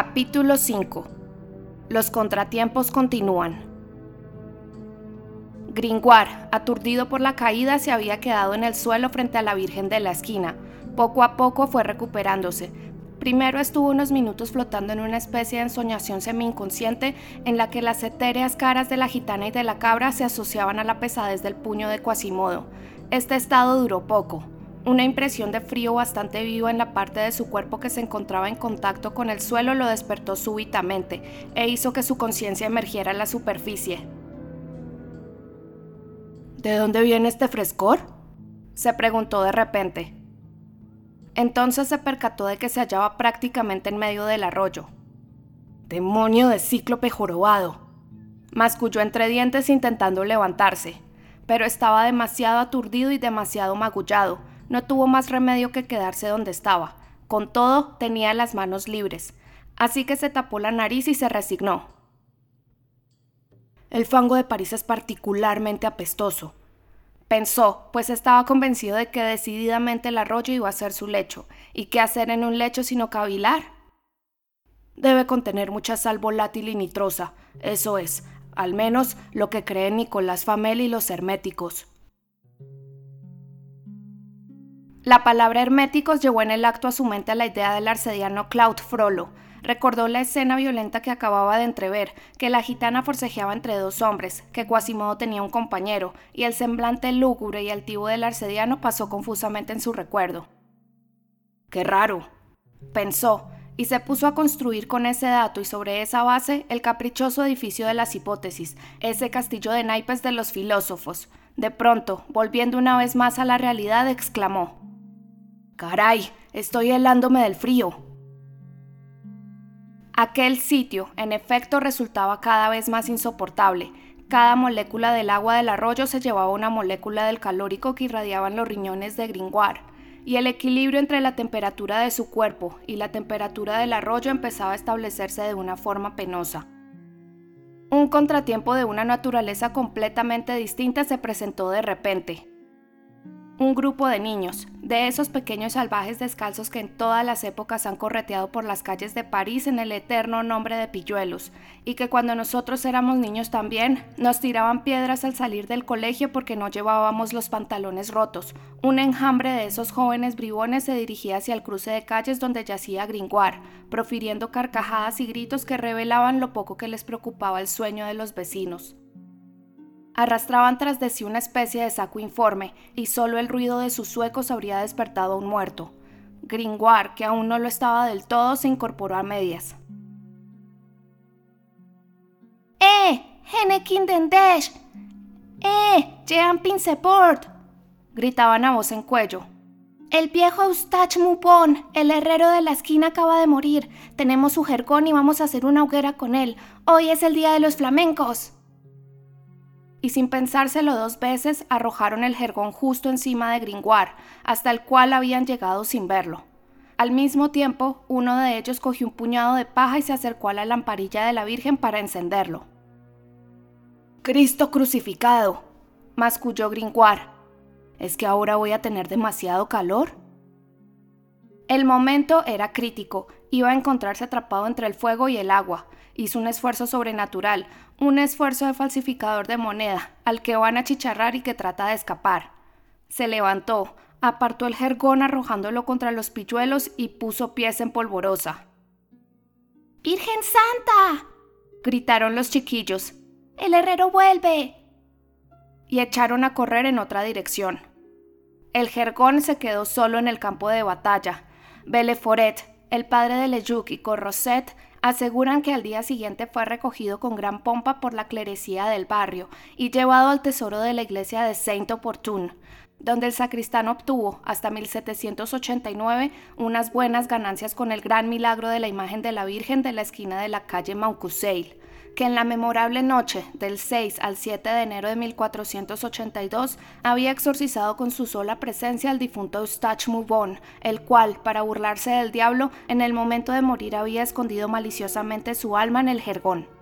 Capítulo 5 Los contratiempos continúan. Gringoire, aturdido por la caída, se había quedado en el suelo frente a la Virgen de la esquina. Poco a poco fue recuperándose. Primero estuvo unos minutos flotando en una especie de ensoñación semi-inconsciente en la que las etéreas caras de la gitana y de la cabra se asociaban a la pesadez del puño de Quasimodo. Este estado duró poco. Una impresión de frío bastante viva en la parte de su cuerpo que se encontraba en contacto con el suelo lo despertó súbitamente e hizo que su conciencia emergiera a la superficie. ¿De dónde viene este frescor? se preguntó de repente. Entonces se percató de que se hallaba prácticamente en medio del arroyo. ¡Demonio de cíclope jorobado! Masculló entre dientes intentando levantarse, pero estaba demasiado aturdido y demasiado magullado. No tuvo más remedio que quedarse donde estaba. Con todo, tenía las manos libres, así que se tapó la nariz y se resignó. El fango de París es particularmente apestoso, pensó, pues estaba convencido de que decididamente el arroyo iba a ser su lecho, y qué hacer en un lecho sino cavilar. Debe contener mucha sal volátil y nitrosa, eso es, al menos lo que creen Nicolás Famel y los herméticos. La palabra herméticos llevó en el acto a su mente la idea del arcediano Claude Frollo, Recordó la escena violenta que acababa de entrever, que la gitana forcejeaba entre dos hombres, que Quasimodo tenía un compañero, y el semblante lúgubre y altivo del arcediano pasó confusamente en su recuerdo. ¡Qué raro! pensó, y se puso a construir con ese dato y sobre esa base el caprichoso edificio de las hipótesis, ese castillo de naipes de los filósofos. De pronto, volviendo una vez más a la realidad, exclamó: ¡Caray! Estoy helándome del frío. Aquel sitio, en efecto, resultaba cada vez más insoportable. Cada molécula del agua del arroyo se llevaba una molécula del calórico que irradiaban los riñones de Gringoire, y el equilibrio entre la temperatura de su cuerpo y la temperatura del arroyo empezaba a establecerse de una forma penosa. Un contratiempo de una naturaleza completamente distinta se presentó de repente un grupo de niños, de esos pequeños salvajes descalzos que en todas las épocas han correteado por las calles de París en el eterno nombre de pilluelos, y que cuando nosotros éramos niños también nos tiraban piedras al salir del colegio porque no llevábamos los pantalones rotos. Un enjambre de esos jóvenes bribones se dirigía hacia el cruce de calles donde yacía Gringoire, profiriendo carcajadas y gritos que revelaban lo poco que les preocupaba el sueño de los vecinos. Arrastraban tras de sí una especie de saco informe, y solo el ruido de sus suecos habría despertado a un muerto. Gringoire, que aún no lo estaba del todo, se incorporó a medias. ¡Eh! ¡Henekin Dendesh! ¡Eh! ¡Jean Pinseport! gritaban a voz en cuello. El viejo Eustache Mupon, el herrero de la esquina, acaba de morir. Tenemos su jergón y vamos a hacer una hoguera con él. Hoy es el día de los flamencos y sin pensárselo dos veces arrojaron el jergón justo encima de Gringoire, hasta el cual habían llegado sin verlo. Al mismo tiempo, uno de ellos cogió un puñado de paja y se acercó a la lamparilla de la Virgen para encenderlo. Cristo crucificado, masculló Gringoire. ¿Es que ahora voy a tener demasiado calor? El momento era crítico, iba a encontrarse atrapado entre el fuego y el agua. Hizo un esfuerzo sobrenatural, un esfuerzo de falsificador de moneda, al que van a chicharrar y que trata de escapar. Se levantó, apartó el jergón arrojándolo contra los pilluelos y puso pies en polvorosa. ¡Virgen Santa! gritaron los chiquillos. ¡El herrero vuelve! Y echaron a correr en otra dirección. El jergón se quedó solo en el campo de batalla. Beleforet, el padre de Lejuc y Corroset aseguran que al día siguiente fue recogido con gran pompa por la clerecía del barrio y llevado al tesoro de la iglesia de Saint Opportune, donde el sacristán obtuvo hasta 1789 unas buenas ganancias con el gran milagro de la imagen de la Virgen de la esquina de la calle Maucuseil que en la memorable noche del 6 al 7 de enero de 1482 había exorcizado con su sola presencia al difunto Eustache Moubon, el cual, para burlarse del diablo, en el momento de morir había escondido maliciosamente su alma en el jergón.